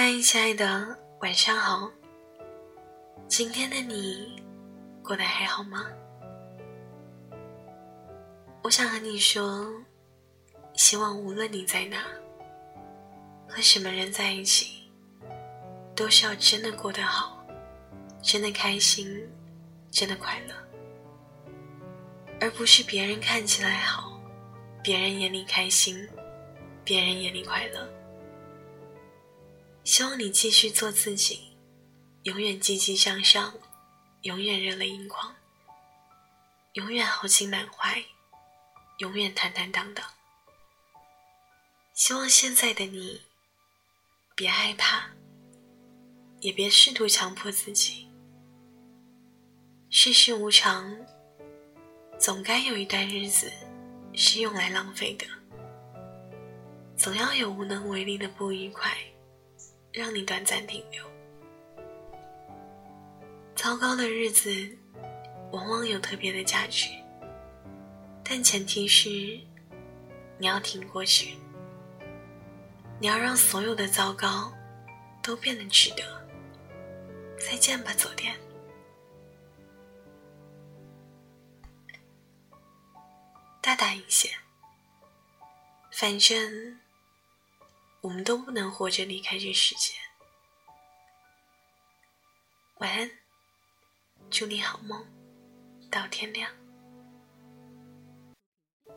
嗨，亲爱的，晚上好。今天的你过得还好吗？我想和你说，希望无论你在哪，和什么人在一起，都是要真的过得好，真的开心，真的快乐，而不是别人看起来好，别人眼里开心，别人眼里快乐。希望你继续做自己，永远积极向上，永远热泪盈眶，永远豪情满怀，永远坦坦荡荡。希望现在的你，别害怕，也别试图强迫自己。世事无常，总该有一段日子是用来浪费的，总要有无能为力的不愉快。让你短暂停留。糟糕的日子，往往有特别的价值，但前提是你要挺过去，你要让所有的糟糕都变得值得。再见吧，昨天。大胆一些，反正。我们都不能活着离开这世界。晚安，祝你好梦，到天亮。